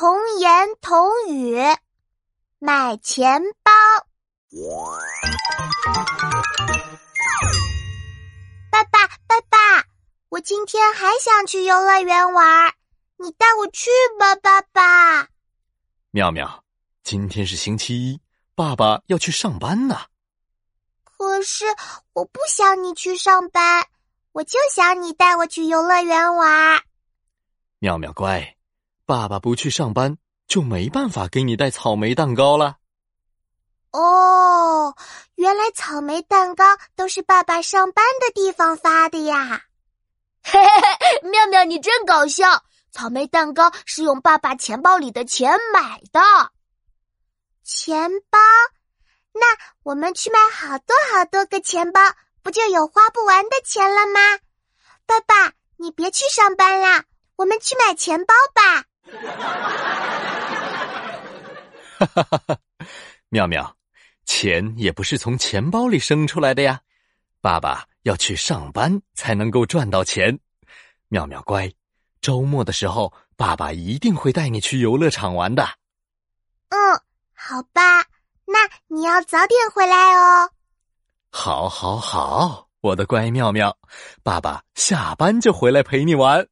童言童语，买钱包。爸爸，爸爸，我今天还想去游乐园玩，你带我去吧，爸爸。妙妙，今天是星期一，爸爸要去上班呢。可是我不想你去上班，我就想你带我去游乐园玩。妙妙乖，爸爸不去上班，就没办法给你带草莓蛋糕了。哦，原来草莓蛋糕都是爸爸上班的地方发的呀！嘿嘿嘿，妙妙你真搞笑！草莓蛋糕是用爸爸钱包里的钱买的。钱包？那我们去买好多好多个钱包，不就有花不完的钱了吗？爸爸，你别去上班啦，我们去买钱包吧。哈哈哈哈！妙妙，钱也不是从钱包里生出来的呀。爸爸要去上班才能够赚到钱。妙妙乖。周末的时候，爸爸一定会带你去游乐场玩的。嗯，好吧，那你要早点回来哦。好，好，好，我的乖妙妙，爸爸下班就回来陪你玩。